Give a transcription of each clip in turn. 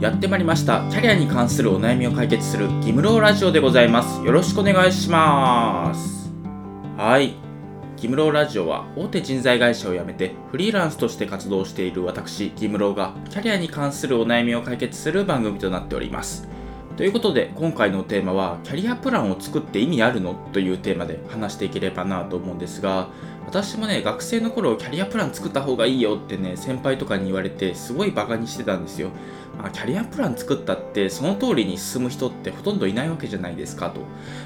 やってまいりました。キャリアに関するお悩みを解決する義務ローラジオでございます。よろしくお願いします。はい。義務ローラジオは大手人材会社を辞めてフリーランスとして活動している私義務ローがキャリアに関するお悩みを解決する番組となっております。ということで今回のテーマはキャリアプランを作って意味あるのというテーマで話していければなと思うんですが私もね学生の頃キャリアプラン作った方がいいよってね先輩とかに言われてすごいバカにしてたんですよ。まあ、キャリアプラン作ったってその通りに進む人ってほとんどいないわけじゃないですかと、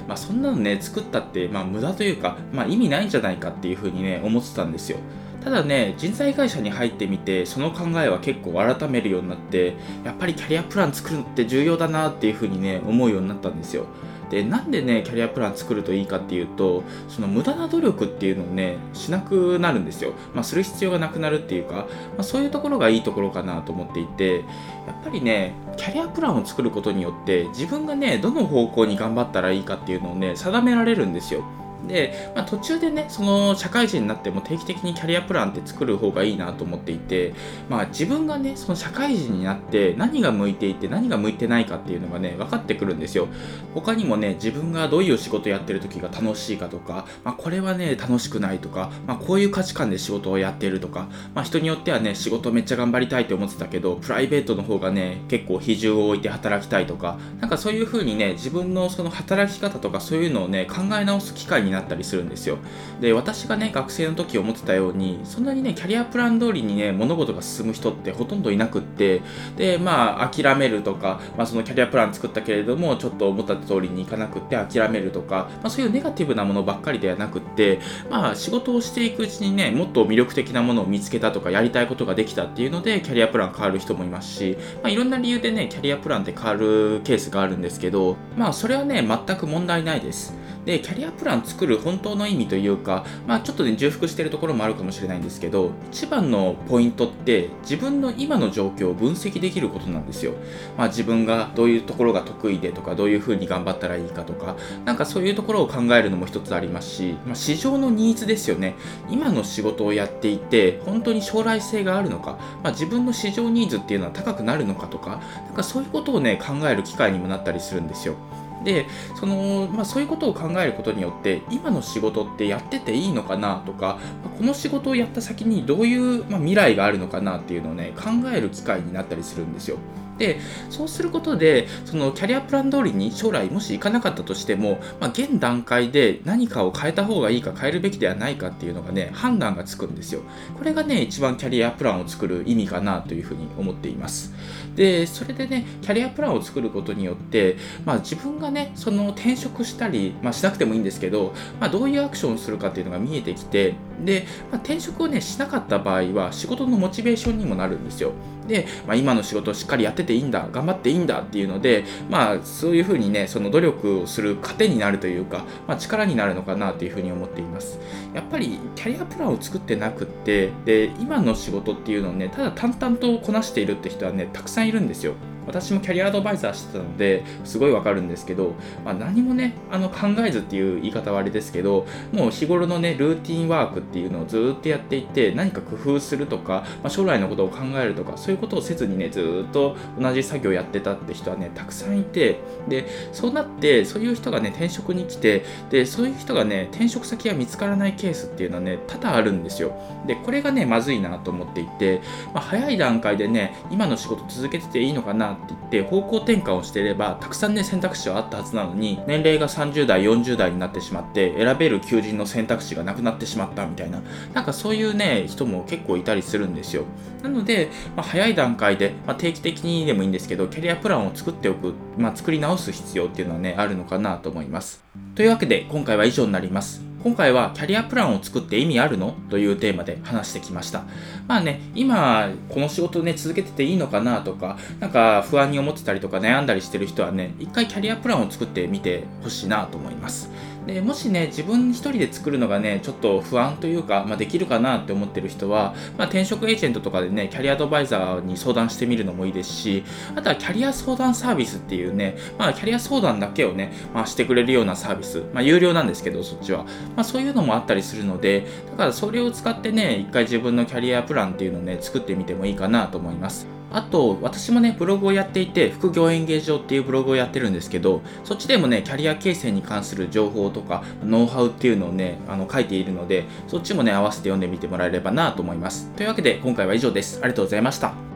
まあ、そんなのね作ったって、まあ、無駄というか、まあ、意味ないんじゃないかっていうふうにね思ってたんですよ。ただね人材会社に入ってみてその考えは結構改めるようになってやっぱりキャリアプラン作るのって重要だなっていうふうにね思うようになったんですよ。でなんでねキャリアプラン作るといいかっていうとその無駄な努力っていうのをねしなくなるんですよ、まあ、する必要がなくなるっていうか、まあ、そういうところがいいところかなと思っていてやっぱりねキャリアプランを作ることによって自分がねどの方向に頑張ったらいいかっていうのをね定められるんですよ。で、まあ、途中でねその社会人になっても定期的にキャリアプランって作る方がいいなと思っていて、まあ、自分がねその社会人になって何が向いていて何が向いてないかっていうのがね分かってくるんですよ。他にもね自分がどういう仕事やってる時が楽しいかとか、まあ、これはね楽しくないとか、まあ、こういう価値観で仕事をやってるとか、まあ、人によってはね仕事めっちゃ頑張りたいって思ってたけどプライベートの方がね結構比重を置いて働きたいとかなんかそういう風にね自分のその働き方とかそういうのをね考え直す機会になったりするんですよ。で私がね学生の時思ってたようにそんなにねキャリアプラン通りにね物事が進む人ってほとんどいなくってでまあ諦めるとか、まあ、そのキャリアプラン作ったけれどもちょっと思った通りにいかなくって諦めるとか、まあ、そういうネガティブなものばっかりではなくってまあ仕事をしていくうちにねもっと魅力的なものを見つけたとかやりたいことができたっていうのでキャリアプラン変わる人もいますし、まあ、いろんな理由でねキャリアプランって変わるケースがあるんですけどまあそれはね全く問題ないです。でキャリアプラン作る本当の意味というか、まあ、ちょっとね重複してるところもあるかもしれないんですけど一番のポイントって自分の今の状況を分析できることなんですよ、まあ、自分がどういうところが得意でとかどういうふうに頑張ったらいいかとかなんかそういうところを考えるのも一つありますし、まあ、市場のニーズですよね。今の仕事をやっていて本当に将来性があるのか、まあ、自分の市場ニーズっていうのは高くなるのかとかなんかそういうことをね考える機会にもなったりするんですよ。でその、まあ、そういうことを考えることによって今の仕事ってやってていいのかなとかこの仕事をやった先にどういう、まあ、未来があるのかなっていうのをね考える機会になったりするんですよ。でそうすることでそのキャリアプラン通りに将来もし行かなかったとしても、まあ、現段階で何かを変えた方がいいか変えるべきではないかっていうのがね判断がつくんですよ。これがね一番キャリアプランを作る意味かなというふうに思っています。でそれでねキャリアプランを作ることによって、まあ、自分がねその転職したり、まあ、しなくてもいいんですけど、まあ、どういうアクションをするかっていうのが見えてきてで、まあ、転職をねしなかった場合は仕事のモチベーションにもなるんですよ。で、まあ、今の仕事をしっかりやってていいんだ頑張っていいんだっていうので、まあ、そういうふうにねその努力をする糧になるというか、まあ、力になるのかなというふうに思っています。やっぱりキャリアプランを作ってなくってで今の仕事っていうのをねただ淡々とこなしているって人はねたくさんいるんですよ。私もキャリアアドバイザーしてたのですごいわかるんですけど、まあ、何もねあの考えずっていう言い方はあれですけどもう日頃のねルーティンワークっていうのをずっとやっていて何か工夫するとか、まあ、将来のことを考えるとかそういうことをせずにねずっと同じ作業やってたって人はねたくさんいてでそうなってそういう人がね転職に来てでそういう人がね転職先が見つからないケースっていうのはね多々あるんですよ。でこれがねまずいなと思っていて、まあ、早い段階でね今の仕事続けてていいのかなって言って方向転換をしていればたくさんね選択肢はあったはずなのに年齢が30代40代になってしまって選べる求人の選択肢がなくなってしまったみたいな。なんかそういうね人も結構いたりするんですよ。なので、まあ、早い段階で、まあ、定期的にでもいいんですけどキャリアプランを作っておく、まあ、作り直す必要っていうのはねあるのかなと思います。というわけで今回は以上になります。今回はキャリアプランを作って意味あるの？というテーマで話してきました。まあね、今この仕事ね続けてていいのかなとか、なんか不安に思ってたりとか悩んだりしてる人はね、一回キャリアプランを作ってみてほしいなと思います。でもしね自分一人で作るのがねちょっと不安というか、まあ、できるかなって思ってる人は、まあ、転職エージェントとかでねキャリアアドバイザーに相談してみるのもいいですしあとはキャリア相談サービスっていうね、まあ、キャリア相談だけをね、まあ、してくれるようなサービス、まあ、有料なんですけどそっちは、まあ、そういうのもあったりするのでだからそれを使ってね一回自分のキャリアプランっていうのをね作ってみてもいいかなと思います。あと、私もね、ブログをやっていて、副業演芸場っていうブログをやってるんですけど、そっちでもね、キャリア形成に関する情報とか、ノウハウっていうのをね、あの書いているので、そっちもね、合わせて読んでみてもらえればなと思います。というわけで、今回は以上です。ありがとうございました。